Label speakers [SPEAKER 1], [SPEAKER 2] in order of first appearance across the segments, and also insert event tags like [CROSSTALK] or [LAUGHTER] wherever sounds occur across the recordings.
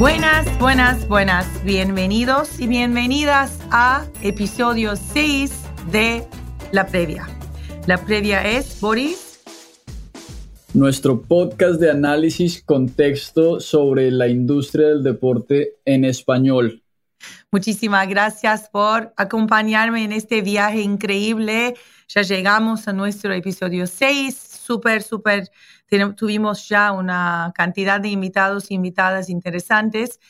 [SPEAKER 1] Buenas, buenas, buenas. Bienvenidos y bienvenidas a episodio 6 de La Previa. La Previa es Boris.
[SPEAKER 2] Nuestro podcast de análisis contexto sobre la industria del deporte en español.
[SPEAKER 1] Muchísimas gracias por acompañarme en este viaje increíble. Ya llegamos a nuestro episodio 6, súper, súper tuvimos ya una cantidad de invitados e invitadas interesantes,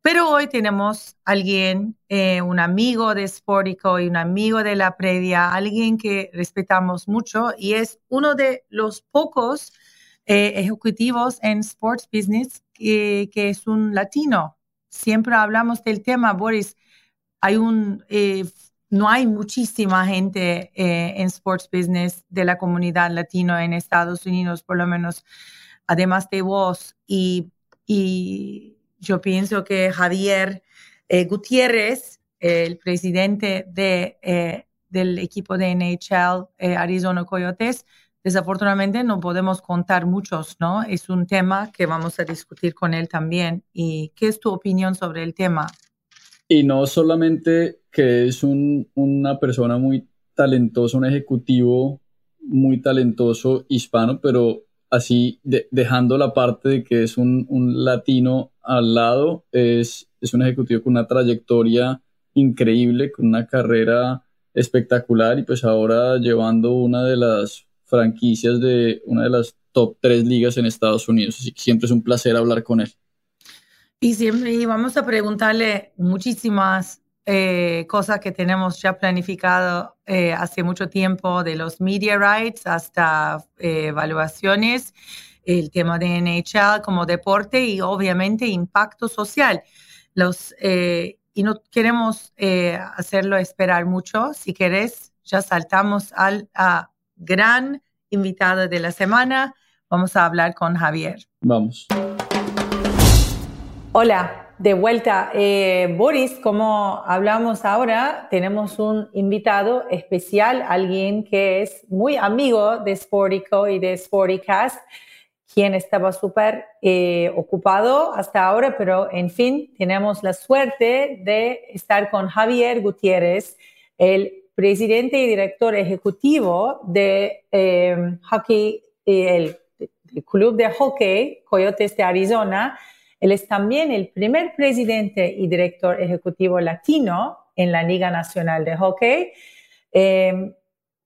[SPEAKER 1] pero hoy tenemos alguien, eh, un amigo de Sportico y un amigo de la previa, alguien que respetamos mucho y es uno de los pocos eh, ejecutivos en sports business que, que, es un latino. Siempre hablamos del tema, Boris. Hay un eh, no hay muchísima gente eh, en sports business de la comunidad latino en Estados Unidos, por lo menos, además de vos. Y, yo pienso que Javier eh, Gutiérrez, el presidente de, eh, del equipo de NHL Arizona Coyotes, desafortunadamente no podemos contar muchos, ¿no? Es un tema que vamos a discutir con él también. ¿Y qué es tu opinión sobre el tema?
[SPEAKER 2] Y no solamente que es una persona muy talentosa, un ejecutivo muy talentoso hispano, pero así dejando la parte de que es un, latino al lado, es, es un ejecutivo con una trayectoria increíble, con una carrera espectacular y pues ahora llevando una de las franquicias de una de las top tres ligas en Estados Unidos. Así que siempre es un placer hablar con él.
[SPEAKER 1] Y siempre vamos a preguntarle muchísimas eh, cosas que tenemos ya planificado eh, hace mucho tiempo, de los media rights hasta eh, evaluaciones, el tema de NHL como deporte y obviamente impacto social. Los, y no queremos hacerlo esperar mucho. Si querés, ya saltamos al gran invitado de la semana. Vamos a hablar con Javier.
[SPEAKER 2] Vamos.
[SPEAKER 1] Hola, de vuelta. Eh, Boris, como hablamos ahora, tenemos un invitado especial, alguien que es muy amigo de Sportico y de Sporticast, quien estaba súper eh, ocupado hasta ahora, pero en fin, tenemos la suerte de estar con Javier Gutiérrez, el presidente y director ejecutivo de eh, hockey, el Club de Hockey Coyotes de Arizona él es también el primer presidente y director ejecutivo latino en la Liga Nacional de Hockey. Em,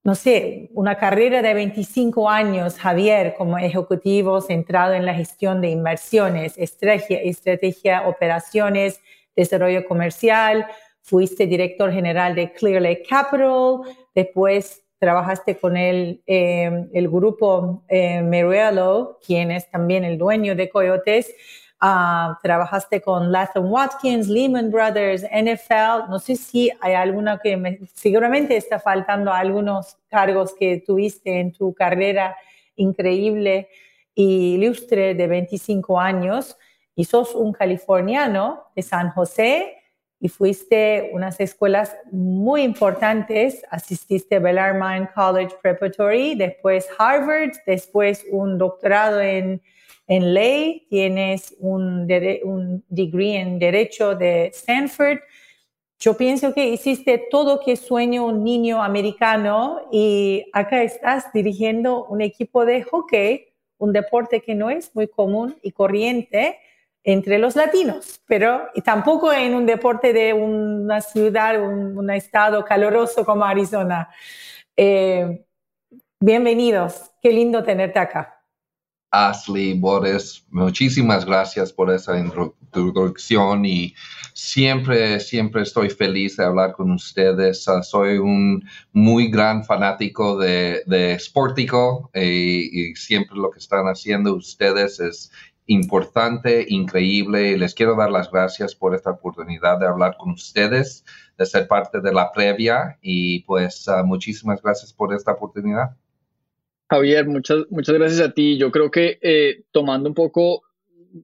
[SPEAKER 1] no sé, una carrera de 25 años, Javier, como ejecutivo centrado en la gestión de inversiones, estrategia, estrategia operaciones, desarrollo comercial. Fuiste director general de Clear Lake Capital. Después trabajaste con el, em, el grupo eh, quien es también el dueño de Coyotes. Ah, trabajaste con Latham Watkins, Lehman Brothers, NFL. No sé si hay alguna que me, seguramente está faltando algunos cargos que tuviste en tu carrera increíble y ilustre de 25 años. Y sos un californiano de San José y fuiste unas escuelas muy importantes. Asististe a Bellarmine College Preparatory, después Harvard, después un doctorado en en ley, tienes un, un degree en derecho de Stanford yo pienso que hiciste todo que sueño un niño americano y acá estás dirigiendo un equipo de hockey, un deporte que no es muy común y corriente entre los latinos, pero tampoco en un deporte de una ciudad, un, estado caluroso como Arizona. Eh, bienvenidos, qué lindo tenerte acá.
[SPEAKER 3] Ashley, Boris, muchísimas gracias por esa introducción y siempre, siempre estoy feliz de hablar con ustedes. Ah, soy un muy gran fanático de, de Sportico y, y, siempre lo que están haciendo ustedes es importante, increíble. Les quiero dar las gracias por esta oportunidad de hablar con ustedes, de ser parte de la previa y pues uh, muchísimas gracias por esta oportunidad.
[SPEAKER 2] Javier, muchas, muchas gracias a ti. Yo creo que eh, tomando un poco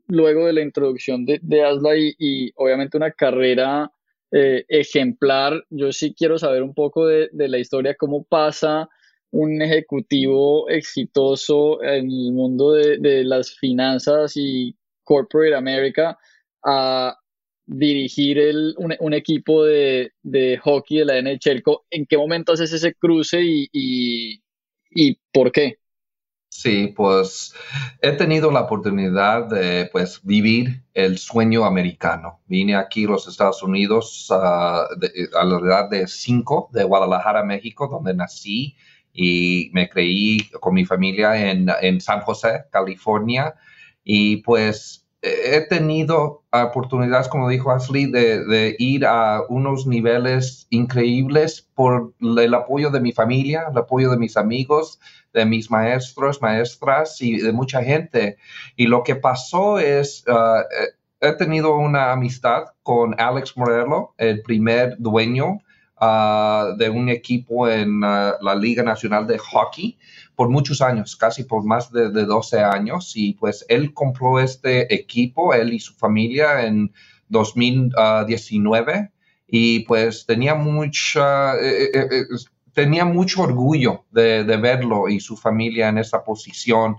[SPEAKER 2] luego de la introducción de, de Asla y, obviamente una carrera eh, ejemplar, yo sí quiero saber un poco de, la historia, cómo pasa un ejecutivo exitoso en el mundo de, las finanzas y corporate America a dirigir el, un, equipo de, hockey de la NHL. ¿En qué momento haces ese cruce y, y por qué?
[SPEAKER 3] Sí, pues he tenido la oportunidad de pues, vivir el sueño americano. Vine aquí a los Estados Unidos uh, a la edad de cinco, de Guadalajara, México, donde nací y me creí con mi familia en, en San José, California. Y pues he tenido oportunidades, como dijo Ashley, de, ir a unos niveles increíbles por el apoyo de mi familia, el apoyo de mis amigos, de mis maestros, maestras y de mucha gente. Y lo que pasó es, uh, he tenido una amistad con Alex Morello, el primer dueño uh, de un equipo en uh, la Liga Nacional de Hockey por muchos años, casi por más de, de, 12 años. Y pues él compró este equipo, él y su familia, en 2019. Y pues tenía mucha... Eh, eh, eh, tenía mucho orgullo de, de, verlo y su familia en esa posición.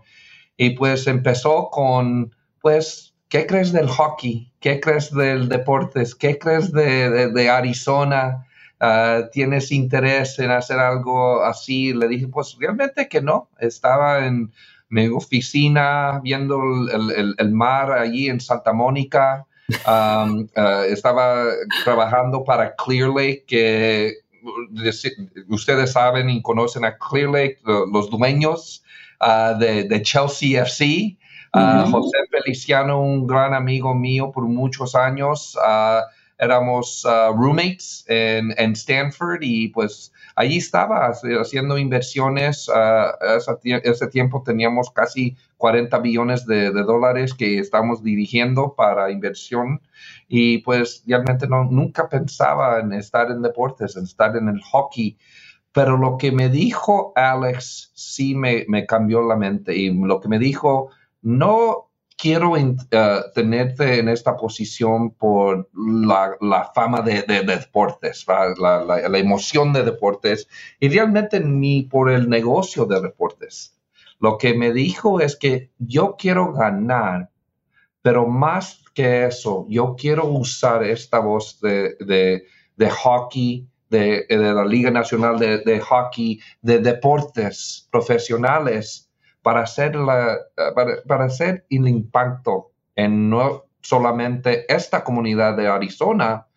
[SPEAKER 3] Y pues empezó con, pues, ¿qué crees del hockey? ¿Qué crees del deportes? ¿Qué crees de, de, de Arizona? Uh, ¿tienes interés en hacer algo así? Le dije, pues realmente que no. Estaba en mi oficina viendo el, el, el mar allí en Santa Mónica. Um, uh, estaba trabajando para Clear Lake, que ustedes saben y conocen a Clear Lake, los dueños uh, de, de, Chelsea FC. Uh. José Feliciano, un gran amigo mío por muchos años, uh, éramos uh, roommates en, en, Stanford y pues allí estaba haciendo inversiones. Uh, ese, ese, tiempo teníamos casi 40 billones de, de, dólares que estamos dirigiendo para inversión y pues realmente no, nunca pensaba en estar en deportes, en estar en el hockey. Pero lo que me dijo Alex sí me, me cambió la mente y lo que me dijo, no quiero uh, tenerte en esta posición por la, fama de, de, de deportes, la, emoción de deportes y realmente ni por el negocio de deportes. Lo que me dijo es que yo quiero ganar, pero más que eso, yo quiero usar esta voz de, de, hockey, de, la Liga Nacional de, Hockey, de deportes profesionales para hacer, para, para hacer el impacto en no solamente esta comunidad de Arizona,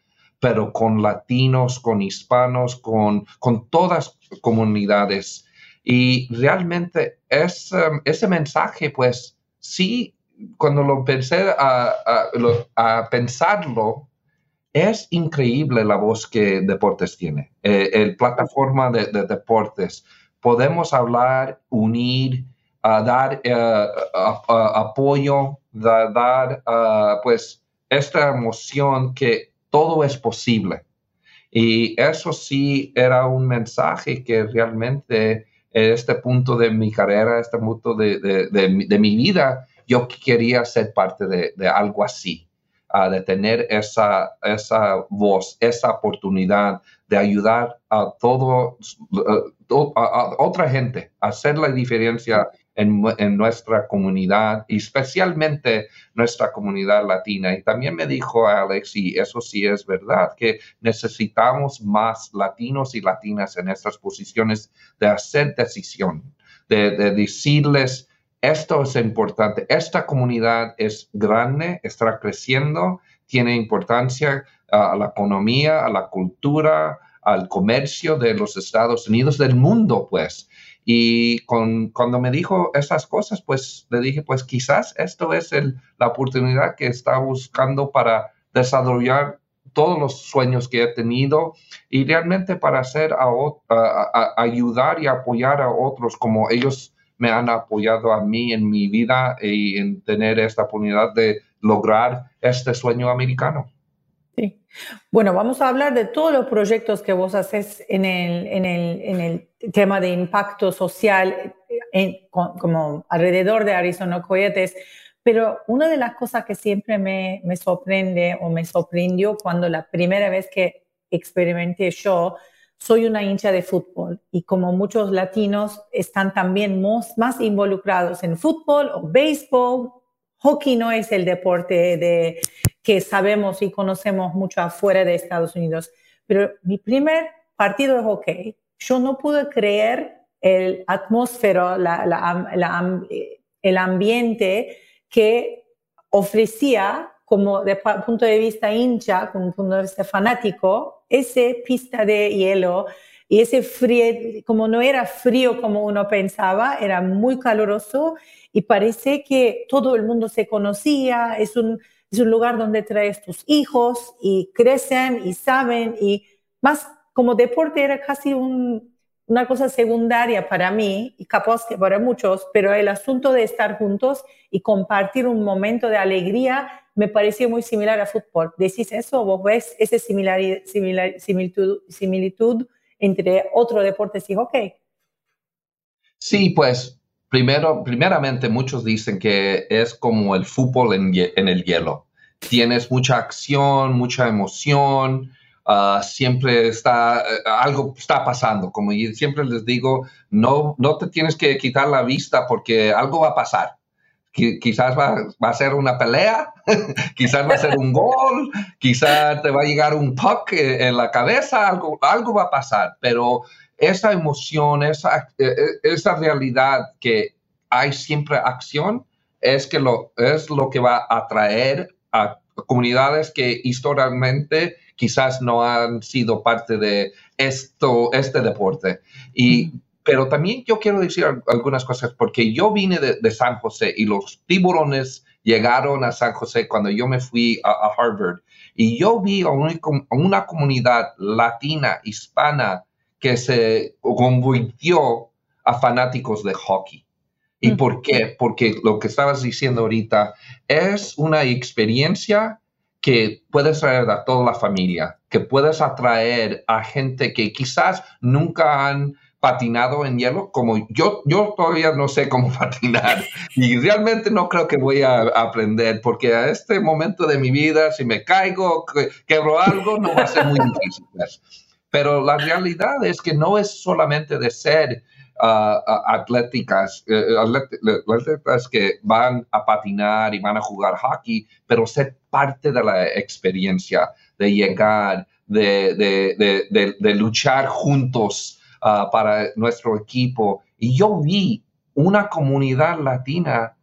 [SPEAKER 3] pero con latinos, con hispanos, con, con todas comunidades. Y realmente ese, ese mensaje, pues sí, cuando lo pensé a, a, a, pensarlo, es increíble la voz que Deportes tiene, eh, el plataforma de, deportes. Podemos hablar, unir, a dar uh, apoyo, da, dar uh, pues esta emoción que todo es posible. Y eso sí era un mensaje que realmente en este punto de mi carrera, este punto de, de, de, mi vida, yo quería ser parte de, algo así. de tener esa, esa voz, esa oportunidad de ayudar a todo, a, otra gente, a hacer la diferencia en, en, nuestra comunidad, especialmente nuestra comunidad latina. Y también me dijo Alex, y eso sí es verdad, que necesitamos más latinos y latinas en estas posiciones de hacer decisión, de, de decirles, esto es importante, esta comunidad es grande, está creciendo, tiene importancia a la economía, a la cultura, al comercio de los Estados Unidos, del mundo, pues. Y con, cuando me dijo esas cosas, pues le dije, pues quizás esto es la oportunidad que está buscando para desarrollar todos los sueños que he tenido y realmente para hacer ayudar y apoyar a otros como ellos me han apoyado a mí en mi vida y en tener esta oportunidad de lograr este sueño americano.
[SPEAKER 1] Sí. Bueno, vamos a hablar de todos los proyectos que vos haces en el, tema de impacto social como alrededor de Arizona Coyotes, pero una de las cosas que siempre me, me sorprende o me sorprendió cuando la primera vez que experimenté yo, soy una hincha de fútbol y como muchos latinos están también más, más involucrados en fútbol o béisbol, hockey no es el deporte de, que sabemos y conocemos mucho afuera de Estados Unidos. Pero mi primer partido de hockey, yo no pude creer el atmósfero, el ambiente que ofrecía como de punto de vista hincha, como punto de vista fanático, ese pista de hielo y ese frío, como no era frío como uno pensaba, era muy caluroso y parece que todo el mundo se conocía, es un, es un lugar donde traes tus hijos y crecen y saben y más como deporte era casi una cosa secundaria para mí y capaz que para muchos, pero el asunto de estar juntos y compartir un momento de alegría me pareció muy similar a fútbol. ¿Decís eso? ¿Vos ves esa similar, similar, similitud, similitud entre otro deporte y hockey?
[SPEAKER 3] Sí, pues Primero, primeramente, muchos dicen que es como el fútbol en, el hielo. Tienes mucha acción, mucha emoción, ah, siempre está, eh, algo está pasando. Como siempre les digo, no, no te tienes que quitar la vista porque algo va a pasar. quizás va, a ser una pelea, [LAUGHS] quizás va a ser un gol, quizás te va a llegar un puck en la cabeza, algo, algo va a pasar, pero esa emoción, esa, e, e, esa realidad que hay siempre acción, es, que lo, es lo que va a atraer a comunidades que históricamente quizás no han sido parte de esto, este deporte. Y, pero también yo quiero decir algunas cosas, porque yo vine de, San José y los tiburones llegaron a San José cuando yo me fui a, Harvard. Y yo vi a una comunidad latina, hispana, que se convirtió a fanáticos de hockey. ¿Y por qué? Porque lo que estabas diciendo ahorita es una experiencia que puedes traer a toda la familia, que puedes atraer a gente que quizás nunca han patinado en hielo, como yo, yo todavía no sé cómo [LAUGHS] patinar y realmente no creo que voy a aprender porque a este momento de mi vida, si me caigo, quebro algo, no va a ser muy difícil. Pero la realidad es que no es solamente de ser uh, atléticas, uh, atletas que van a patinar y van a jugar hockey, pero ser parte de la experiencia, de llegar, de, luchar juntos uh, para nuestro equipo. Y yo vi una comunidad latina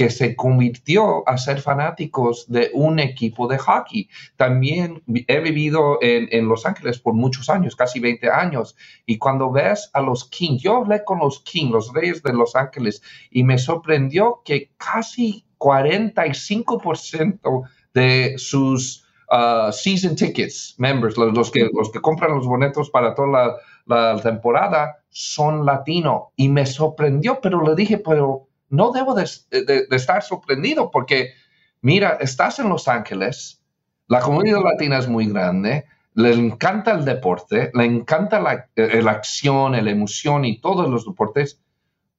[SPEAKER 3] que se convirtió a ser fanáticos de un equipo de hockey. También he vivido en, Los Ángeles por muchos años, casi 20 años, y cuando ves a los Kings, yo hablé con los Kings, los Reyes de Los Ángeles, y me sorprendió que casi 45% de sus uh, season tickets, members, los, que, los que compran los boletos para toda la, la temporada, son latinos. Y me sorprendió, pero le dije, pero no debo de, estar sorprendido porque, mira, estás en Los Ángeles, la comunidad latina es muy grande, le encanta el deporte, le encanta la, acción, la emoción y todos los deportes,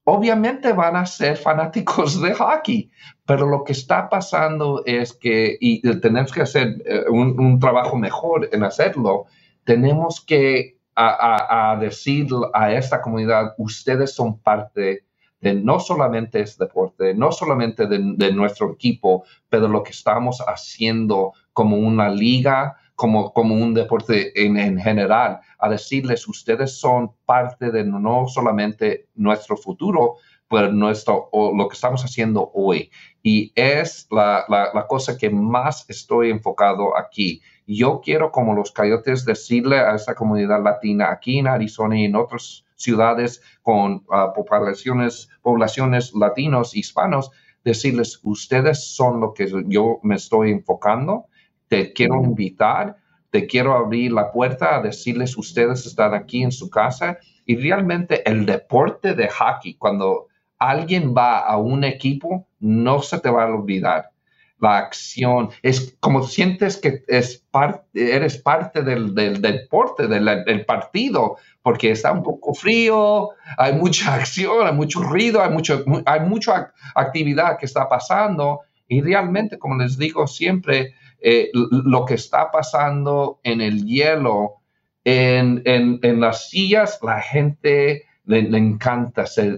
[SPEAKER 3] obviamente van a ser fanáticos de hockey, pero lo que está pasando es que, y tenemos que hacer eh, un, trabajo mejor en hacerlo, tenemos que a, decir a esta comunidad, ustedes son parte de no solamente este deporte, no solamente de, nuestro equipo, pero lo que estamos haciendo como una liga, como, un deporte en, en, general, a decirles, ustedes son parte de no solamente nuestro futuro, pero nuestro, lo que estamos haciendo hoy. Y es la, cosa que más estoy enfocado aquí. Yo quiero, como los coyotes, decirle a esta comunidad latina aquí en Arizona y en otras ciudades con ah, poblaciones, poblaciones latinos, hispanos, decirles, ustedes son lo que yo me estoy enfocando, te quiero invitar, te quiero abrir la puerta a decirles, ustedes están aquí en su casa y realmente el deporte de hockey, cuando alguien va a un equipo, no se te va a olvidar. La acción es como sientes que es eres parte del, deporte, del, partido, porque está un poco frío, hay mucha [LAUGHS] acción, hay mucho ruido, hay, mucho, hay mucha actividad que está pasando. Y realmente, como les digo siempre, eh, lo que está pasando en el hielo, en, las sillas, la gente le, encanta, se,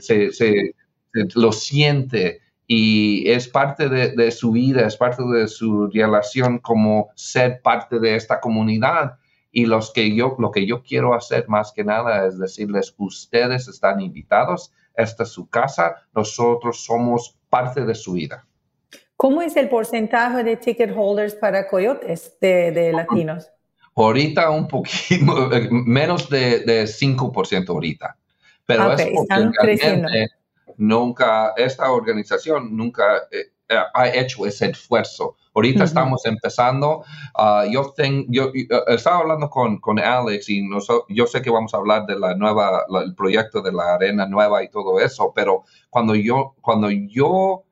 [SPEAKER 3] lo siente y es parte de, su vida, es parte de su relación como ser parte de esta comunidad. Y los que yo, lo que yo quiero hacer más que nada es decirles, ustedes están invitados, esta es su casa, nosotros somos parte de su vida.
[SPEAKER 1] ¿Cómo es el porcentaje de ticket holders para coyotes de, latinos?
[SPEAKER 3] Ahorita un poquito, [LAUGHS] menos de, de 5% ahorita. Pero es porque están creciendo nunca, esta organización nunca eh, ha hecho ese esfuerzo. Ahorita estamos empezando. Ah, yo, yo eh, estaba hablando con, con Alex y yo sé que vamos a hablar de la nueva, el proyecto de la arena nueva y todo eso, pero cuando yo, cuando yo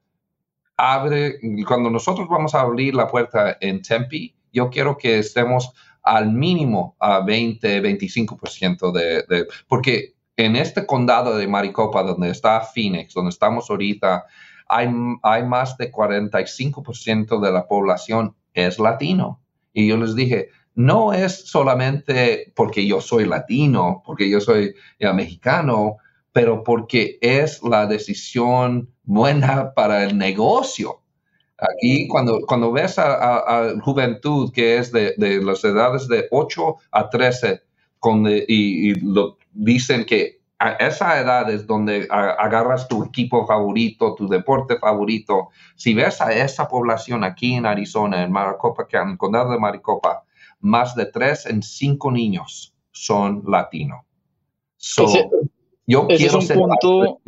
[SPEAKER 3] abre, cuando nosotros vamos a abrir la puerta en Tempe, yo quiero que estemos al mínimo a 20, 25% de, de, porque en este condado de Maricopa, donde está Phoenix, donde estamos ahorita, hay, hay más de 45% de la población es latino. Y yo les dije, no es solamente porque yo soy latino, porque yo soy mexicano, pero porque es la decisión buena [LAUGHS] para el negocio. Aquí, cuando, cuando ves a, juventud que es de, las edades de 8 a 13, con y, lo, dicen que a esa edad es donde agarras tu equipo favorito, tu deporte favorito. Si ves a esa población aquí en Arizona, en Maricopa, que en el condado de Maricopa, más de tres en cinco niños son latinos.
[SPEAKER 4] yo quiero es un punto,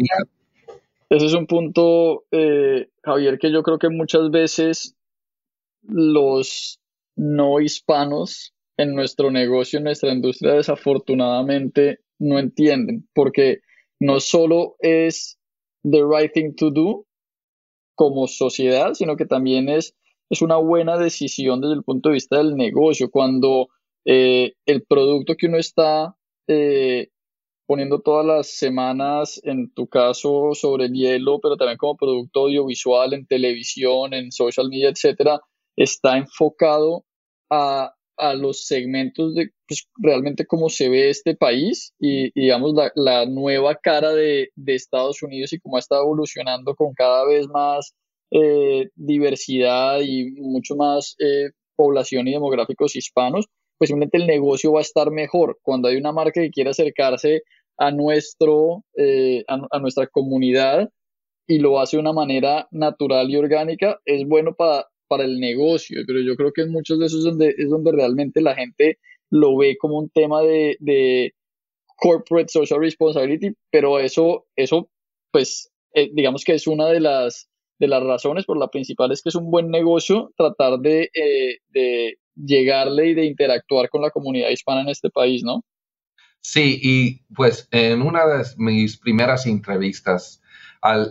[SPEAKER 4] ese es un punto, eh, Javier, que yo creo que muchas veces los no hispanos en nuestro negocio, en nuestra industria, desafortunadamente no entienden, porque no solo es the right thing to do como sociedad, sino que también es, es una buena decisión desde el punto de vista del negocio, cuando eh, el producto que uno está eh, poniendo todas las semanas, en tu caso, sobre el hielo, pero también como producto audiovisual, en televisión, en social media, etcétera, está enfocado a a los segmentos de pues, realmente cómo se ve este país y, digamos la, nueva cara de, Estados Unidos y cómo ha estado evolucionando con cada vez más eh, diversidad y mucho más eh, población y demográficos hispanos, pues simplemente el negocio va a estar mejor. Cuando hay una marca que quiere acercarse a, nuestro, eh, a nuestra comunidad y lo hace de una manera natural y orgánica, es bueno para para el negocio, pero yo creo que en muchos de esos donde, es donde realmente la gente lo ve como un tema de, de corporate social responsibility, pero eso, eso pues, eh, digamos que es una de las, de las razones, por la principal es que es un buen negocio tratar de, eh, de llegarle y de interactuar con la comunidad hispana en este país, ¿no?
[SPEAKER 3] Sí, y pues en una de mis primeras entrevistas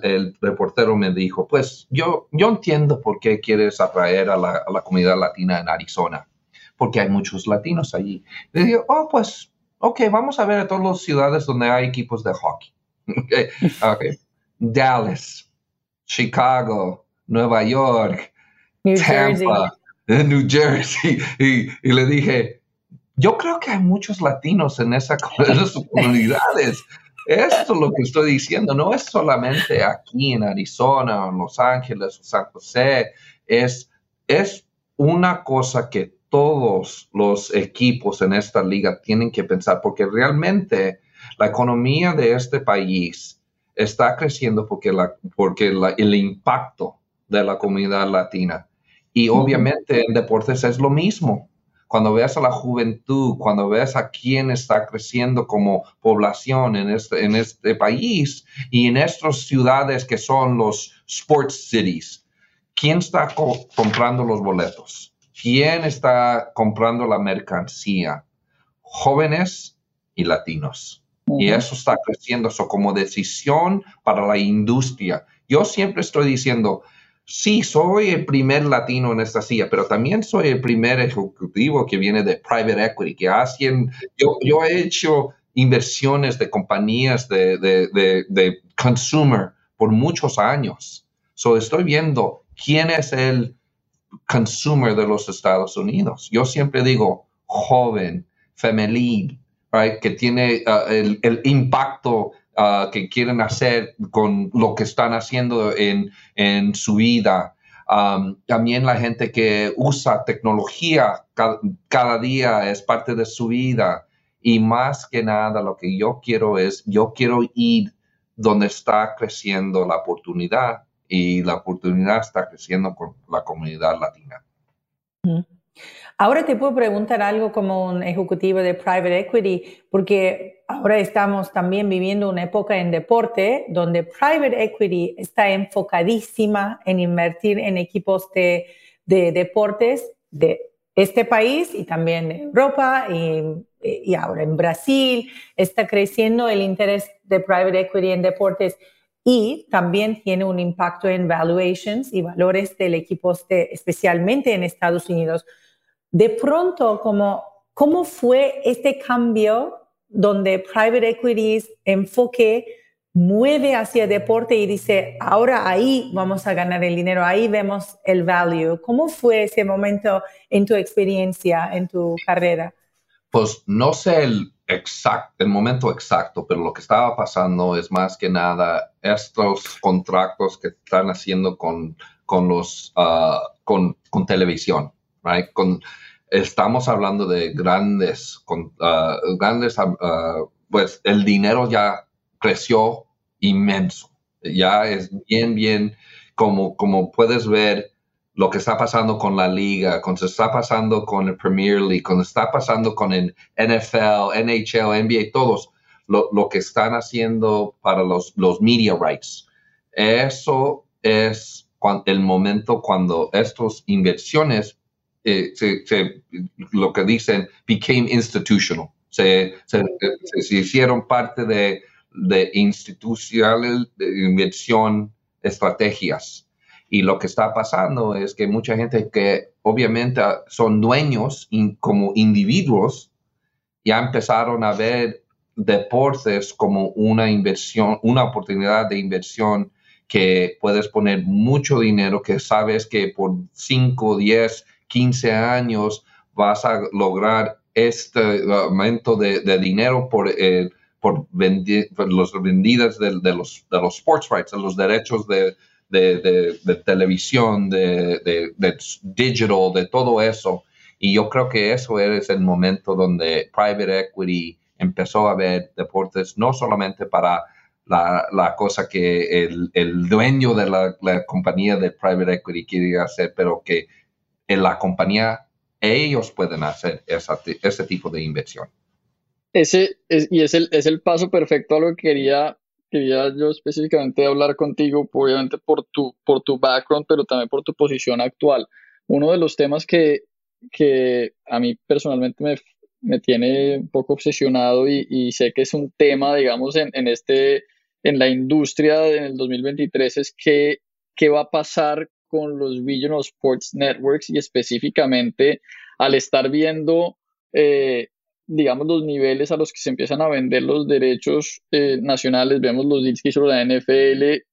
[SPEAKER 3] el reportero me dijo, pues yo, yo entiendo por qué quieres atraer a la, comunidad latina en Arizona, porque hay muchos latinos allí. Le dije, oh, pues, ok, vamos a ver a todas las ciudades donde hay equipos de hockey. [LAUGHS] okay, Dallas, Chicago, Nueva York, Tampa, New Jersey. Y, le dije, yo creo que hay muchos latinos en, esa, [LAUGHS] esas comunidades. Esto es lo que estoy diciendo, no es solamente aquí en Arizona, en Los Ángeles o San José, es, es una cosa que todos los equipos en esta liga tienen que pensar, porque realmente la economía de este país está creciendo porque, la, porque el impacto de la comunidad latina. Y obviamente en deportes es lo mismo. Cuando veas a la juventud, cuando veas a quién está creciendo como población en este, en este país y en estas ciudades que son los sports cities, ¿quién está comprando los boletos? ¿Quién está comprando la mercancía? Jóvenes y latinos. Y eso está creciendo, eso como decisión para la industria. Yo siempre estoy diciendo, sí, soy el primer latino en esta silla, pero también soy el primer ejecutivo que viene de private equity, que hacen, yo, he hecho inversiones de compañías de, de, de, consumer por muchos años. So estoy viendo quién es el consumer de los Estados Unidos. Yo siempre digo joven, femenil, que tiene uh, el, impacto uh, que quieren hacer con lo que están haciendo en, en su vida. También la gente que usa tecnología cada, día es parte de su vida. Y más que nada lo que yo quiero es, yo quiero ir donde está creciendo la oportunidad y la oportunidad está creciendo con la comunidad latina.
[SPEAKER 1] Ahora te puedo preguntar algo como un ejecutivo de private equity, porque ahora estamos también viviendo una época en deporte donde private equity está enfocadísima en invertir en equipos de, deportes de este país y también en Europa y, y, ahora en Brasil. Está creciendo el interés de private equity en deportes y también tiene un impacto en valuations y valores del equipo, especialmente en Estados Unidos de pronto, como, ¿cómo fue este cambio donde private equities enfoque mueve hacia deporte y dice, ahora ahí vamos a ganar el dinero, ahí vemos el value. ¿Cómo fue ese momento en tu experiencia, en tu carrera?
[SPEAKER 3] Pues no sé el, exacto, el momento exacto, pero lo que estaba pasando es más que nada estos contratos que están haciendo con, con los, ah, con, con televisión, right? Con, estamos hablando de grandes, con, ah, grandes, ah, pues el dinero ya creció inmenso. Ya es bien, bien, como, como puedes ver lo que está pasando con la liga, con se está pasando con el Premier League, con está pasando con el NFL, NHL, NBA, todos, lo, lo que están haciendo para los, los media rights. Eso es el momento cuando estas inversiones eh, lo que dicen, became institutional. Se, se, hicieron parte de, de institucionales de inversión, estrategias. Y lo que está pasando es que mucha gente que obviamente son dueños como individuos, ya empezaron a ver deportes como una inversión, una oportunidad de inversión que puedes poner mucho dinero, que sabes que por 5, 10, 15 años vas a lograr este aumento de, dinero por, eh, por, los vendidas de, los, de los sports rights, de los derechos de, televisión, de, digital, de todo eso. Y yo creo que eso es el momento donde private equity empezó a ver deportes no solamente para la, cosa que el, dueño de la, la, compañía de private equity quiere hacer, pero que en la compañía ellos pueden hacer ese tipo de inversión.
[SPEAKER 4] Ese es, y es el, es el paso perfecto a lo que quería, quería yo específicamente hablar contigo, obviamente por tu, por tu background, pero también por tu posición actual. Uno de los temas que, que a mí personalmente me, me tiene un poco obsesionado y, y, sé que es un tema, digamos, en, en, este, en la industria en el 2023 es que, qué va a pasar con los Regional Sports Networks y específicamente al estar viendo, eh, digamos, los niveles a los que se empiezan a vender los derechos eh, nacionales, vemos los deals que hizo la NFL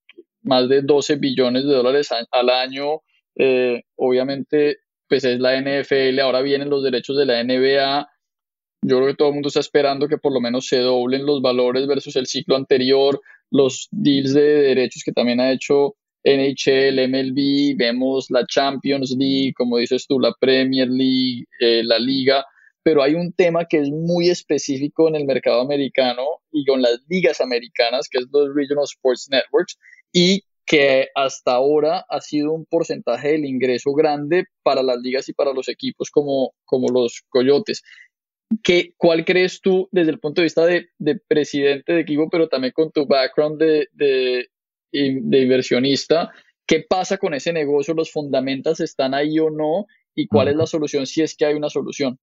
[SPEAKER 4] más de 12 billones de dólares al año. Eh, obviamente, pues es la NFL, ahora vienen los derechos de la NBA. Yo creo que todo el mundo está esperando que por lo menos se doblen los valores versus el ciclo anterior, los deals de derechos que también ha hecho NHL, MLB, vemos la Champions League, como dices tú, la Premier League, eh, la Liga, pero hay un tema que es muy específico en el mercado americano y con las ligas americanas, que es los Regional Sports Networks, y que hasta ahora ha sido un porcentaje del ingreso grande para las ligas y para los equipos como, como los Coyotes. ¿Qué, ¿Cuál crees tú desde el punto de vista de, presidente de equipo, pero también con tu background de, de, de inversionista? ¿Qué pasa con ese negocio? ¿Los fundamentos están ahí o no? ¿Y cuál es la solución si es que hay una solución?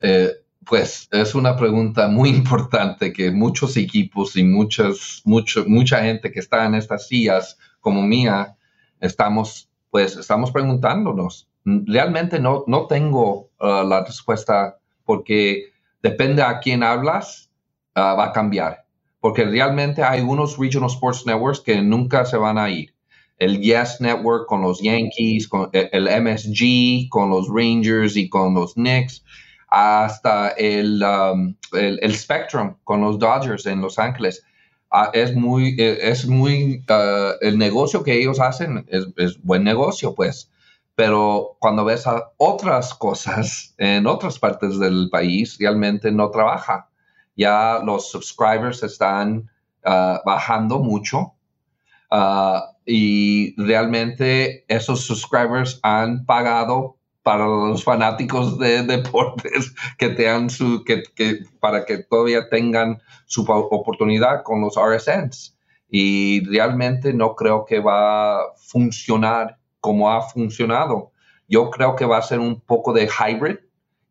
[SPEAKER 3] Eh, pues es una pregunta muy [LAUGHS] importante que muchos equipos y muchas, mucho, mucha gente que está en estas sillas como mía, estamos, pues, estamos preguntándonos. Realmente no, no tengo uh, la respuesta porque depende a quién hablas, uh, va a cambiar. Porque realmente hay unos Regional Sports Networks que nunca se van a ir. El Yes Network con los Yankees, con el MSG, con los Rangers y con los Knicks hasta um, el, el, Spectrum con los Dodgers en Los Ángeles. Ah, es muy, e, es muy, uh, el negocio que ellos hacen es, es, buen negocio, pues. Pero cuando ves a otras cosas en otras partes del país, realmente no trabaja. Ya los subscribers están uh, bajando mucho. Uh, y realmente esos subscribers han pagado para los fanáticos de [LAUGHS] deportes que tengan su, que, que, para que todavía tengan su oportunidad con los RSNs. Y realmente no creo que va a funcionar como ha funcionado. Yo creo que va a ser un poco de hybrid.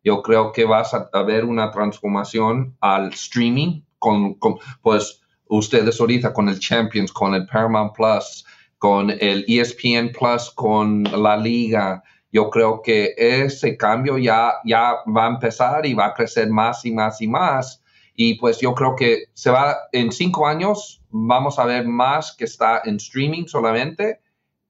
[SPEAKER 3] Yo creo que va a haber una transformación al streaming con, con pues ustedes ahorita con el Champions, con el Paramount Plus, con el ESPN Plus, con la liga, yo creo que ese cambio ya, ya va a empezar y va a crecer más y más y más. Y pues yo creo que se va, en cinco años vamos a ver más que está en streaming solamente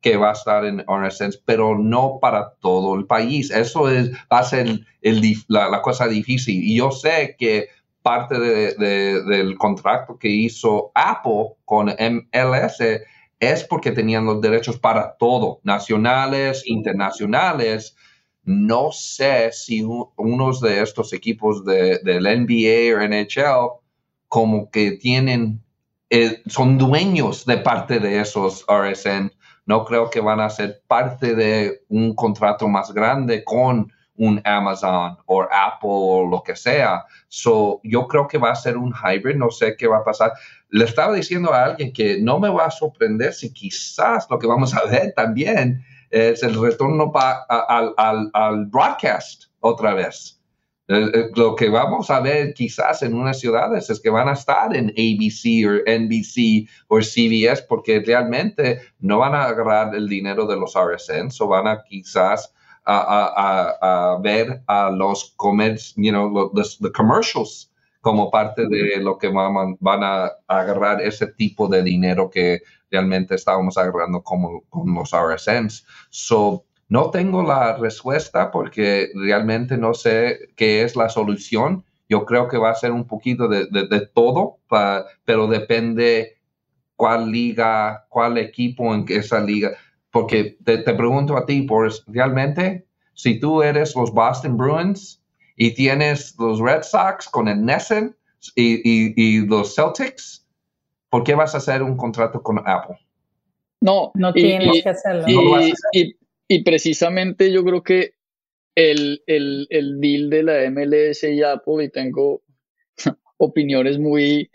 [SPEAKER 3] que va a estar en RSS, pero no para todo el país. Eso es, va a ser el, la, cosa difícil. Y yo sé que parte del contrato que hizo Apple con MLS es porque tenían los derechos para todo, nacionales, internacionales. No sé si unos de estos equipos de, del NBA o NHL como que tienen, eh, son dueños de parte de esos RSN. No creo que van a ser parte de un contrato más grande con un Amazon o Apple o lo que sea. So, yo creo que va a ser un hybrid, no sé qué va a pasar. Le estaba diciendo a alguien que no me va a sorprender si quizás lo que vamos a ver también es el retorno al, broadcast otra vez. Lo que vamos a ver quizás en unas ciudades es que van a estar en ABC o NBC o CBS porque realmente no van a agarrar el dinero de los RSNs o van a quizás a, ver a los comercios, you know, los commercials como parte de lo que van, van a agarrar ese tipo de dinero que realmente estábamos agarrando como, con los RSNs. So, no tengo la respuesta porque realmente no sé qué es la solución. Yo creo que va a ser un poquito de, de, todo, pero depende cuál liga, cuál equipo en esa liga. Porque te, pregunto a ti, Boris, realmente, si tú eres los Boston Bruins y tienes los Red Sox con el Nessen y, los Celtics, ¿por qué vas a hacer un contrato con Apple?
[SPEAKER 4] No,
[SPEAKER 1] no tienes que hacerlo.
[SPEAKER 4] Y, precisamente yo creo que el, el, el, deal de la MLS y Apple, y tengo [LAUGHS] opiniones muy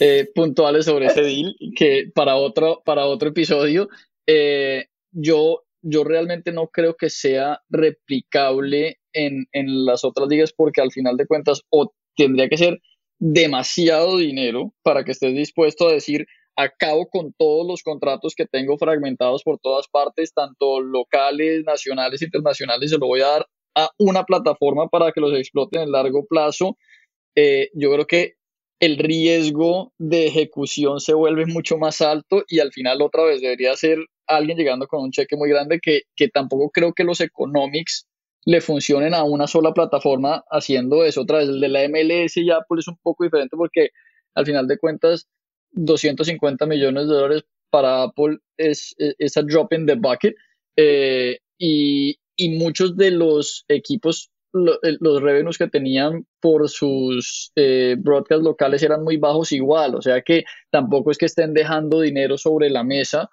[SPEAKER 4] eh, puntuales sobre ese deal, que para otro, para otro episodio, eh, yo, yo realmente no creo que sea replicable en, en las otras ligas porque al final de cuentas o tendría que ser demasiado dinero para que estés dispuesto a decir acabo con todos los contratos que tengo fragmentados por todas partes, tanto locales, nacionales, internacionales, se lo voy a dar a una plataforma para que los exploten en largo plazo. Eh, yo creo que el riesgo de ejecución se vuelve mucho más alto y al final otra vez debería ser alguien llegando con un cheque muy grande que, que tampoco creo que los economics le funcionen a una sola plataforma haciendo eso. Otra vez, el de la MLS ya pues, es un poco diferente porque al final de cuentas 250 millones de dólares para Apple es, es, drop in the bucket eh, y, y, muchos de los equipos, eh, los revenues que tenían por sus eh, broadcasts locales eran muy bajos igual, o sea que tampoco es que estén dejando dinero sobre la mesa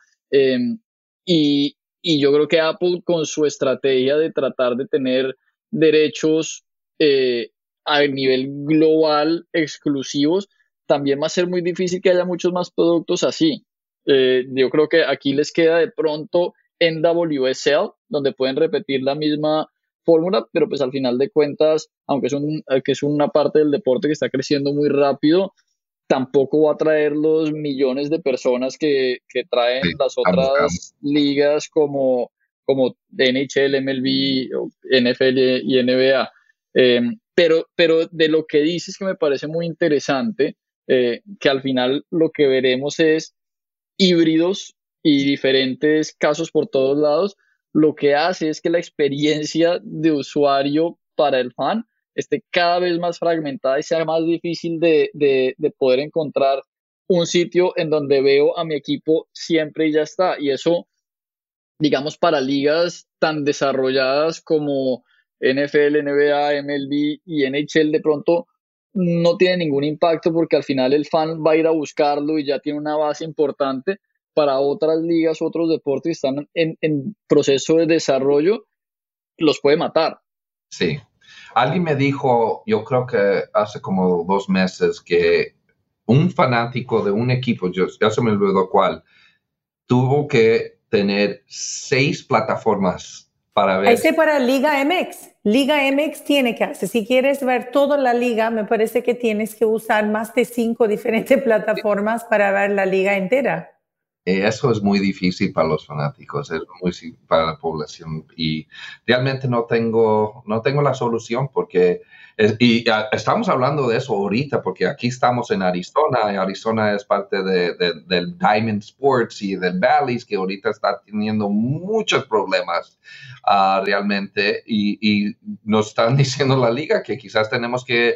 [SPEAKER 4] y, y yo creo que Apple con su estrategia de tratar de tener derechos eh, a nivel global exclusivos, también va a ser muy difícil que haya muchos más productos así. Eh, yo creo que aquí les queda de pronto NWSL, donde pueden repetir la misma fórmula, pero pues al final de cuentas, aunque es, un, que es una parte del deporte que está creciendo muy rápido, tampoco va a traer los millones de personas que, traen las otras ligas como, como NHL, MLB, NFL y NBA. Em, pero, pero de lo que dices que me parece muy interesante, eh, que al final lo que veremos es híbridos y diferentes casos por todos lados, lo que hace es que la experiencia de usuario para el fan esté cada vez más fragmentada y sea más difícil de, poder encontrar un sitio en donde veo a mi equipo siempre y ya está. Y eso, digamos, para ligas tan desarrolladas como NFL, NBA, MLB y NHL, de pronto no tiene ningún impacto porque al final el fan va a ir a buscarlo y ya tiene una base importante. Para otras ligas, otros deportes que están en, en proceso de desarrollo, los puede matar.
[SPEAKER 3] Sí, Alguien me dijo, yo creo que hace como dos meses, que un fanático de un equipo, yo, ya se me olvidó cuál, tuvo que tener seis plataformas para ver.
[SPEAKER 1] Ese para Liga MX. Liga MX tiene que hacer. Si quieres ver toda la liga, me parece que tienes que usar más de cinco diferentes [LAUGHS] plataformas para ver la liga entera.
[SPEAKER 3] Eh, eso es muy difícil para los fanáticos, es muy para la población. Y realmente no tengo, no tengo la solución porque, y estamos hablando de eso ahorita porque aquí estamos en Arizona y Arizona es parte de, del Diamond Sports y del Valleys que ahorita está teniendo muchos problemas uh, realmente. Y, y, nos están [LAUGHS] diciendo la liga que quizás tenemos que,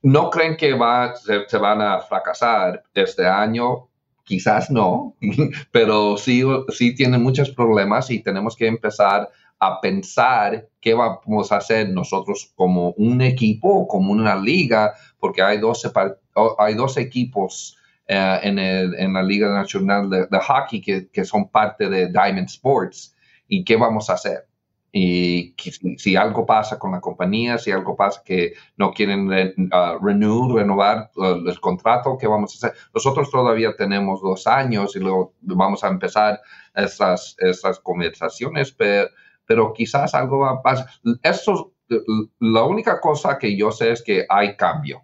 [SPEAKER 3] no creen que va, se, se van a fracasar este año, quizás no, [LAUGHS] pero sí, sí tiene muchos problemas y tenemos que empezar a pensar qué vamos a hacer nosotros como un equipo, como una liga, porque hay dos, hay dos equipos eh, en, el, en, la Liga Nacional de, de Hockey que, que, son parte de Diamond Sports. ¿Y qué vamos a hacer? Y si, algo pasa con la compañía, si algo pasa que no quieren uh, renew, renovar uh, el contrato, ¿qué vamos a hacer? Nosotros todavía tenemos dos años y luego vamos a empezar esas, esas conversaciones, pero, pero quizás algo va a pasar. Eso, la única cosa que yo sé es que hay cambio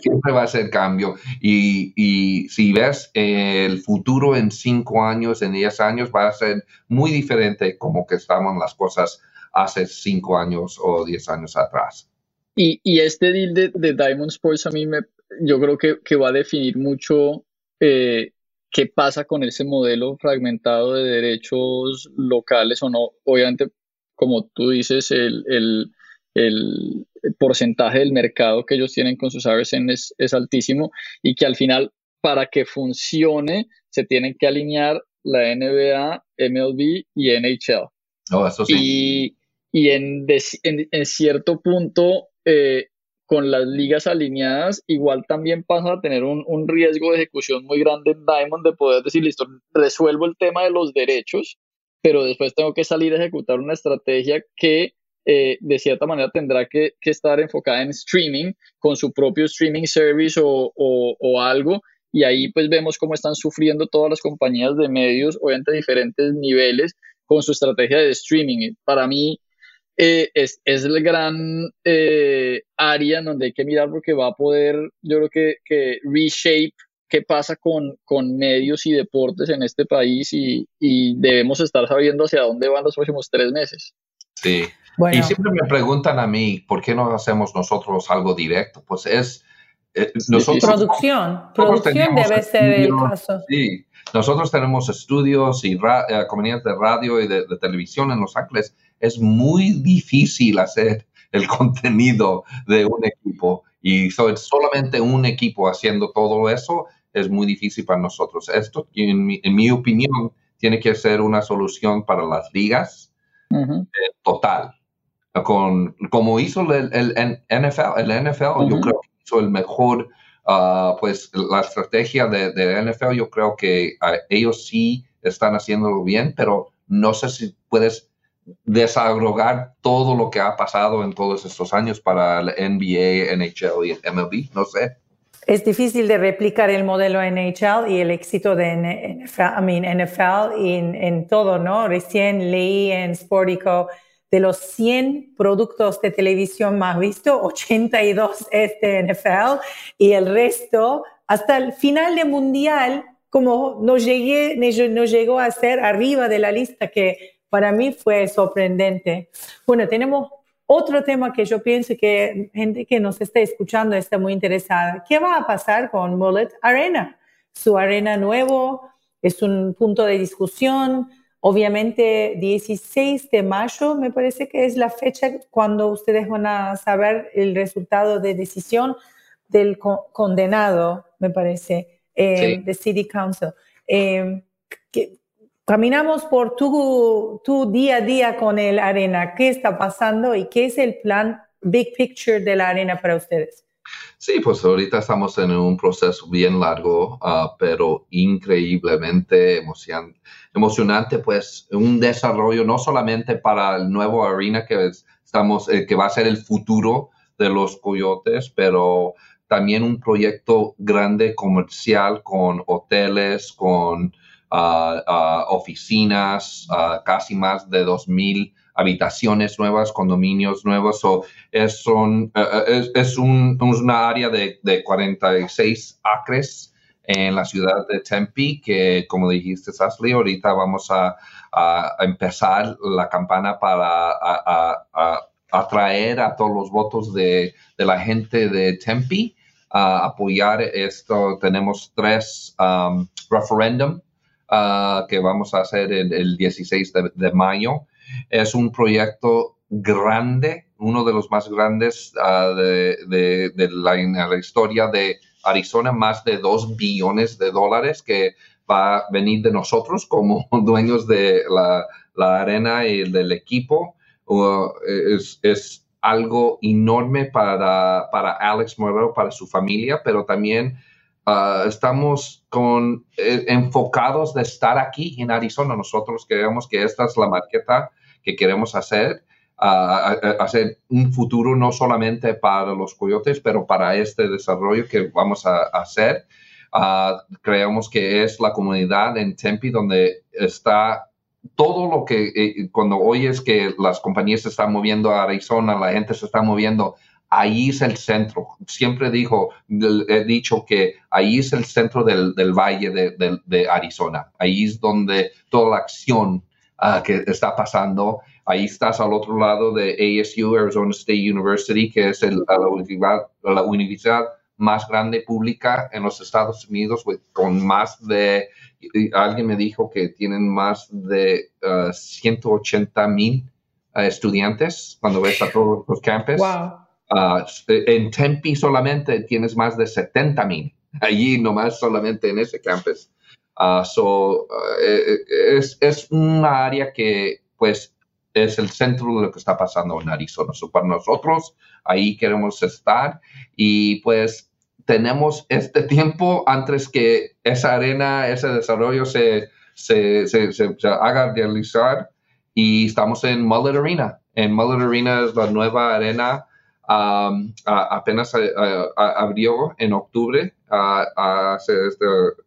[SPEAKER 3] siempre va a ser cambio. Y, y, si ves el futuro en cinco años, en diez años, va a ser muy diferente como que estaban las cosas hace cinco años o diez años atrás.
[SPEAKER 4] Y, y este deal de, de, Diamond Sports a mí me, yo creo que, que va a definir mucho eh, qué pasa con ese modelo fragmentado de derechos locales o no. Obviamente, como tú dices, el, el, el, porcentaje del mercado que ellos tienen con sus RSN es, es altísimo y que al final, para que funcione, se tienen que alinear la NBA, MLB y NHL.
[SPEAKER 3] Oh, eso
[SPEAKER 4] sí. Y, y en, en, cierto punto, eh, con las ligas alineadas, igual también pasa a tener un, un, riesgo de ejecución muy grande en Diamond de poder decir, listo, resuelvo el tema de los derechos, pero después tengo que salir a ejecutar una estrategia que eh, de cierta manera tendrá que, estar enfocada en streaming con su propio streaming service o, algo. Y ahí pues vemos cómo están sufriendo todas las compañías de medios, obviamente a diferentes niveles, con su estrategia de streaming. Para mí eh, es, es el gran eh, área en donde hay que mirar porque va a poder, yo creo que, que reshape qué pasa con, con, medios y deportes en este país y, y debemos estar sabiendo hacia dónde van los próximos tres meses.
[SPEAKER 3] Sí, y siempre me preguntan a mí, ¿por qué no hacemos nosotros algo directo? Pues es,
[SPEAKER 1] producción, producción debe ser el caso.
[SPEAKER 3] Sí, nosotros tenemos estudios y uh, comunidades de radio y de, televisión en Los Ángeles. Es muy difícil hacer [LAUGHS] el contenido de un equipo y solamente un equipo haciendo todo eso es muy difícil para nosotros. Esto, en mi, opinión, tiene que ser una solución para las ligas eh, total. Con, como hizo el, NFL, el NFL yo creo que hizo el mejor, uh, pues la estrategia de, de, NFL, yo creo que uh, ellos sí están haciéndolo bien, pero no sé si puedes desagregar todo lo que ha pasado en todos estos años para el NBA, NHL y MLB, no sé.
[SPEAKER 1] Es difícil de replicar el modelo NHL y el éxito de NFL, I NFL en, en, todo, ¿no? Recién leí en Sportico de los 100 productos de televisión más vistos, 82 es de NFL y el resto, hasta el final de Mundial, como no, llegué, no llegó a ser arriba de la lista, que para mí fue sorprendente. Bueno, tenemos otro tema que yo pienso que gente que nos está escuchando está muy interesada. ¿Qué va a pasar con Mullet Arena? Su arena nuevo es un punto de discusión. Obviamente, 16 de mayo me parece que es la fecha cuando ustedes van a saber el resultado de decisión del condenado, me parece, eh, de City Council. Eh, Caminamos por tu, tu día a día con el arena. ¿Qué está pasando y qué es el plan big picture de la arena para ustedes?
[SPEAKER 3] Sí, pues ahorita estamos en un proceso bien largo, ah, pero increíblemente emocionante, pues un desarrollo no solamente para el nuevo arena que estamos, eh, que va a ser el futuro de los coyotes, pero también un proyecto grande comercial con hoteles, con oficinas, casi más de 2.000 habitaciones nuevas, condominios nuevos. es, son, eh, eh, es, un, una área de, de, 46 acres en la ciudad de Tempe, que como dijiste, Ashley, ahorita vamos a, empezar la campana para atraer a todos los votos de, de la gente de Tempe. a apoyar esto, tenemos tres um, Ah, que vamos a hacer el, 16 de, mayo. Es un proyecto grande, uno de los más grandes ah, de, la, historia de Arizona, más de 2 billones de dólares que va a venir de nosotros como [LAUGHS] dueños de la, arena y del equipo. es, algo enorme para, Alex Moreno, para su familia, pero también Ah, estamos con, eh, enfocados de estar aquí en Arizona. Nosotros creemos que esta es la marqueta que queremos hacer, ah, hacer un futuro no solamente para los coyotes, pero para este desarrollo que vamos a, hacer. Uh, creemos que es la comunidad en Tempe donde está todo lo que eh, cuando oyes que las compañías se están moviendo a Arizona, la gente se está moviendo ahí es el centro. Siempre dijo, he dicho que ahí es el centro del, valle de, Arizona. Ahí es donde toda la acción ah, que está pasando. Ahí estás al otro lado de ASU, Arizona State University, que es la, universidad, más grande pública en los Estados Unidos, con más de, alguien me dijo que tienen más de 180 ah, mil ah, estudiantes cuando ves a todos los campus. Ah, en Tempe solamente tienes más de 70 mil, allí nomás solamente en ese campus. Uh, so, eh, eh, es, es una área que pues es el centro de lo que está pasando en Arizona. So, para nosotros ahí queremos estar y pues tenemos este [LAUGHS] tiempo antes que esa arena, ese desarrollo se, se, se, se, se haga realizar y estamos en Mullet Arena. En Mullet Arena es la nueva arena apenas abrió en octubre este,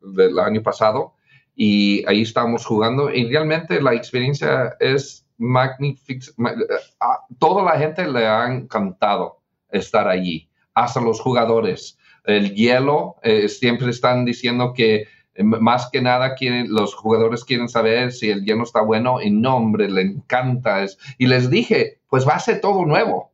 [SPEAKER 3] del año pasado y ahí estamos jugando y realmente la experiencia es magnífica. Toda la gente le ha encantado estar allí, hasta los jugadores. El hielo, eh, siempre están diciendo que eh, más que nada quieren, los jugadores quieren saber si el hielo está bueno y no, hombre, le encanta. y les dije, pues va a ser todo nuevo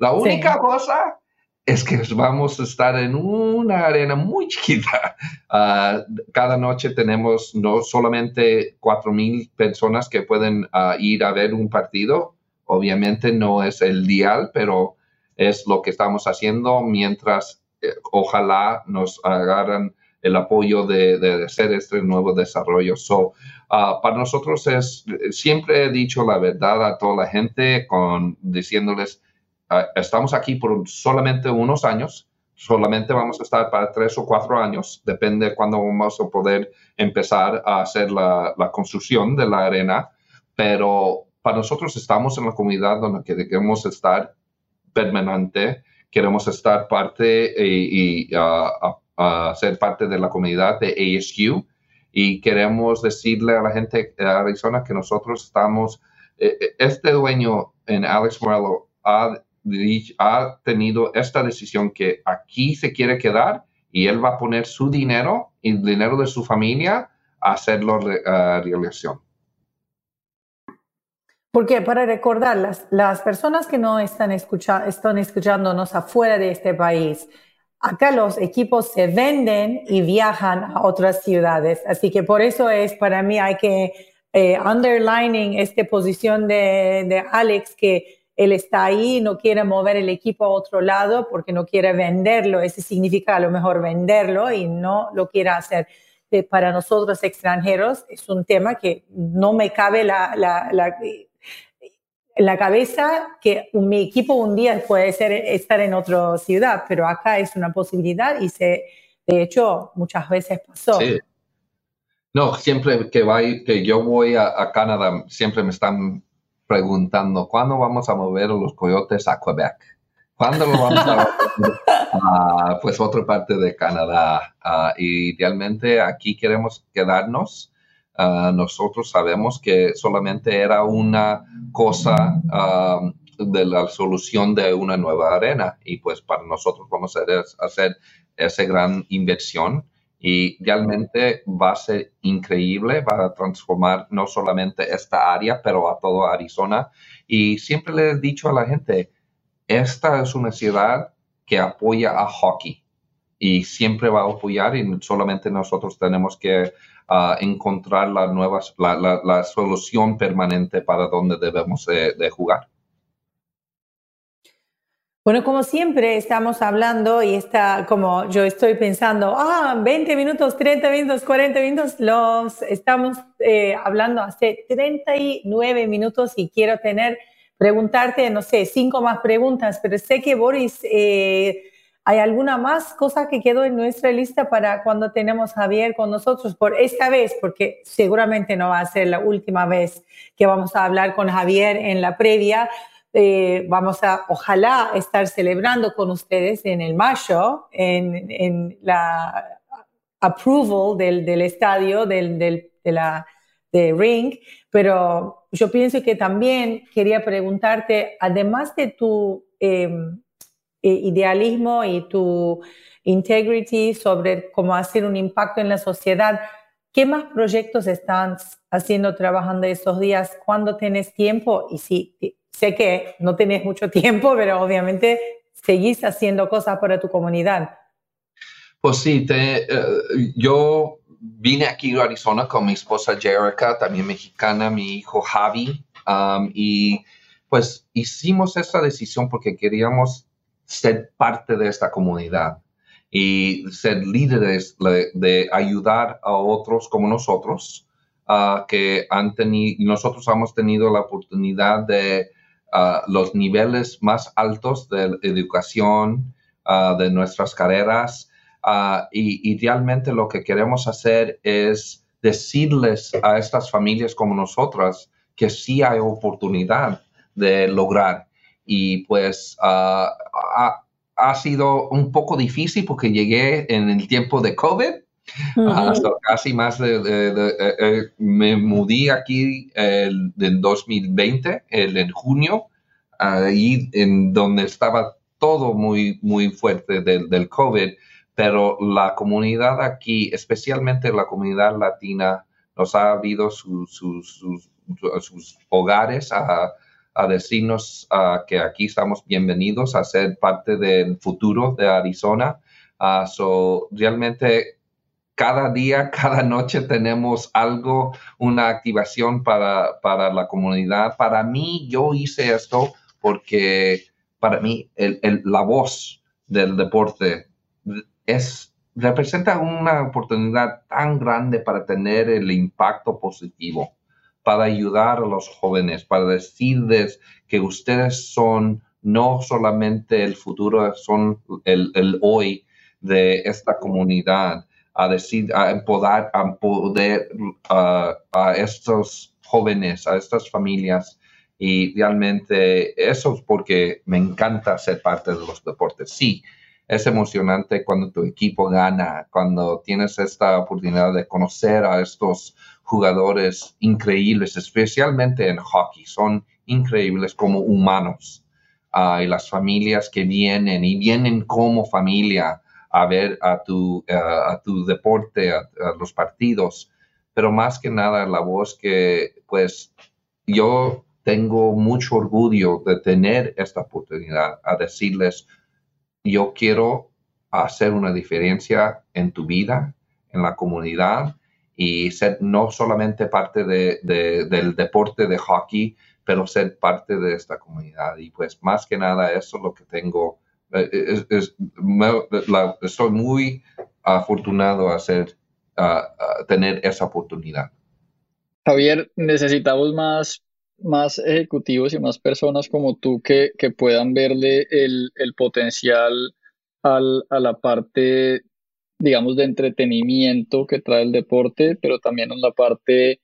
[SPEAKER 3] la única cosa es que vamos a estar en una arena muy chiquita. [LAUGHS] Ah, cada noche tenemos no solamente 4.000 personas que pueden ah, ir a ver un partido. Obviamente no es el dial, pero es lo que estamos haciendo mientras eh, ojalá nos agarran el apoyo de, hacer este nuevo desarrollo. So, ah, para nosotros es, siempre he dicho la verdad a toda la gente con diciéndoles, estamos aquí por solamente unos años, solamente vamos a estar para tres o cuatro años, depende de cuándo vamos a poder empezar a hacer la, construcción de la arena, pero para nosotros estamos en la comunidad donde queremos estar permanente, queremos estar parte y, ser parte de la comunidad de ASU y queremos decirle a la gente de Arizona que nosotros estamos, eh, eh, este dueño en Alex Morello ha ha tenido esta decisión que aquí se quiere quedar y él va a poner su dinero y el dinero de su familia a hacerlo uh, realización.
[SPEAKER 1] Porque para recordar, las, las personas que no están, escuchando están escuchándonos afuera de este país, acá los equipos se venden y viajan a otras ciudades. Así que por eso es para mí hay que eh, underlining esta posición de, de Alex que él está ahí, no quiere mover el equipo a otro lado porque no quiere venderlo. Ese significa a lo mejor venderlo y no lo quiere hacer. para nosotros extranjeros es un tema que no me cabe la, la, la, la cabeza que mi equipo un día puede ser estar en otra ciudad, pero acá es una posibilidad y se, de hecho muchas veces pasó. Sí.
[SPEAKER 3] No, siempre que, va, que yo voy a Canadá, siempre me están preguntando, ¿cuándo vamos a mover los coyotes a Quebec? ¿Cuándo lo vamos a mover a pues otra parte de Canadá? Uh, y realmente aquí queremos quedarnos. Uh, nosotros sabemos que solamente era una cosa de la solución de una nueva arena y pues para nosotros vamos a hacer esa gran inversión y realmente va a ser increíble, va a transformar no solamente esta área, pero a todo Arizona. Y siempre le he dicho a la gente, esta es una ciudad que apoya a hockey y siempre va a apoyar y solamente nosotros tenemos que ah, encontrar la, nuevas, la, solución permanente para donde debemos de jugar.
[SPEAKER 1] Bueno, como siempre estamos hablando y está como yo estoy pensando, ah, 20 minutos, 30 minutos, 40 minutos, los estamos eh, hablando hace 39 minutos y quiero tener, preguntarte, no sé, cinco más preguntas, pero sé que Boris, eh, ¿hay alguna más cosa que quedó en nuestra lista para cuando tenemos a Javier con nosotros por esta vez? Porque seguramente no va a ser la última vez que vamos a hablar con Javier en la previa eh, vamos a, ojalá, estar celebrando con ustedes en el mayo, en, la approval del, del estadio, del, del, de la de Ring, pero yo pienso que también quería preguntarte, además de tu em, eh, idealismo y tu integrity sobre cómo hacer un impacto en la sociedad, ¿qué más proyectos están haciendo, trabajando estos días? ¿Cuándo tienes tiempo? Y si sé que no tenés mucho tiempo, pero obviamente seguís haciendo cosas para tu comunidad.
[SPEAKER 3] Pues sí, te, eh, yo vine aquí a Arizona con mi esposa Jerica, también mexicana, mi hijo Javi, um, y pues hicimos esta decisión porque queríamos ser parte de esta comunidad y ser líderes de, ayudar a otros como nosotros, uh, que han tenido, nosotros hemos tenido la oportunidad de los niveles más altos de educación de nuestras carreras y, realmente lo que queremos hacer es decirles a estas familias como nosotras que sí hay oportunidad de lograr. Y pues ha, sido un poco difícil porque llegué en el tiempo de COVID hasta casi más de, eh, eh, me mudé aquí en 2020, el, en junio, ahí en donde estaba todo muy, muy fuerte del, del COVID, pero la comunidad aquí, especialmente la comunidad latina, nos ha habido sus, sus, sus, hogares a, a decirnos que aquí estamos bienvenidos a ser parte del futuro de Arizona. so, realmente cada día, cada noche tenemos algo, una activación para, para la comunidad. Para mí, yo hice esto porque para mí la voz del deporte es, representa una oportunidad tan grande para tener el impacto positivo, para ayudar a los jóvenes, para decirles que ustedes son no solamente el futuro, son el, el hoy de esta comunidad a decir, a empoderar, a, poder, a estos jóvenes, a estas familias. Y realmente eso es porque me encanta ser parte de los deportes. Sí, es emocionante cuando tu equipo gana, cuando tienes esta oportunidad de conocer a estos jugadores increíbles, especialmente en hockey. Son increíbles como humanos. Ah, y las familias que vienen y vienen como familia a ver a tu, a tu deporte, a, los partidos, pero más que nada la voz que pues yo tengo mucho orgullo de tener esta oportunidad a decirles, yo quiero hacer una diferencia en tu vida, en la comunidad y ser no solamente parte de, del deporte de hockey, pero ser parte de esta comunidad. Y pues más que nada eso es lo que tengo eh, es, estoy muy afortunado a, hacer, a, tener esa oportunidad.
[SPEAKER 4] Javier, necesitamos más, más ejecutivos y más personas como tú que, que puedan verle el, el potencial al, a la parte, digamos, de entretenimiento que trae el deporte, pero también en la parte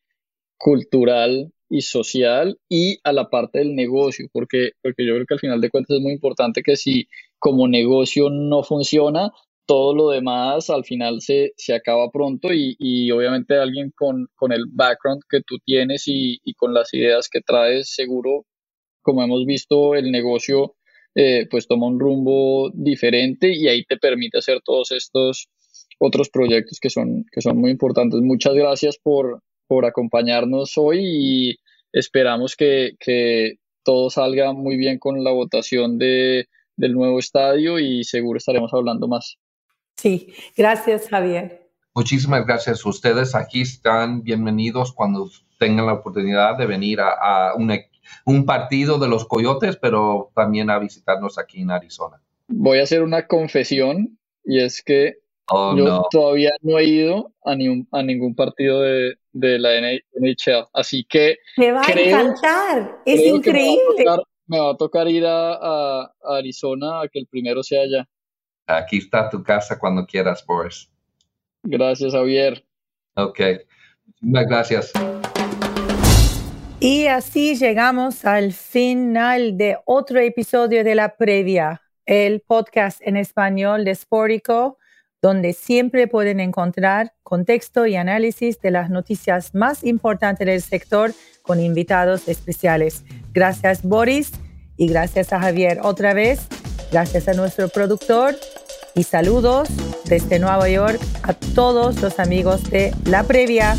[SPEAKER 4] cultural y social y a la parte del negocio, porque, porque yo creo que al final de cuentas es muy importante que si como negocio no funciona, todo lo demás al final se, se acaba pronto y, y obviamente alguien con, con, el background que tú tienes y, y, con las ideas que traes, seguro, como hemos visto, el negocio eh, pues toma un rumbo diferente y ahí te permite hacer todos estos otros proyectos que son, que son muy importantes. Muchas gracias por, por acompañarnos hoy y esperamos que, que todo salga muy bien con la votación de, del nuevo estadio y seguro estaremos hablando más.
[SPEAKER 1] Sí, gracias Javier.
[SPEAKER 3] Muchísimas gracias. Ustedes aquí están bienvenidos cuando tengan la oportunidad de venir a, a un partido de los Coyotes, pero también a visitarnos aquí en Arizona.
[SPEAKER 4] Voy a hacer una confesión y es que Oh, Yo todavía no he ido a, a ningún partido de, de, la NHL, así que...
[SPEAKER 1] Me va a encantar, es increíble.
[SPEAKER 4] Me va, a tocar, ir a, Arizona a que el primero sea allá.
[SPEAKER 3] Aquí está tu casa cuando quieras, Boris.
[SPEAKER 4] Gracias, Javier.
[SPEAKER 3] Ok, muchas gracias.
[SPEAKER 1] Y así llegamos al final de otro episodio de La Previa, el podcast en español de Sportico donde siempre pueden encontrar contexto y análisis de las noticias más importantes del sector con invitados especiales. Gracias Boris y gracias a Javier otra vez. Gracias a nuestro productor y saludos desde Nueva York a todos los amigos de La Previa.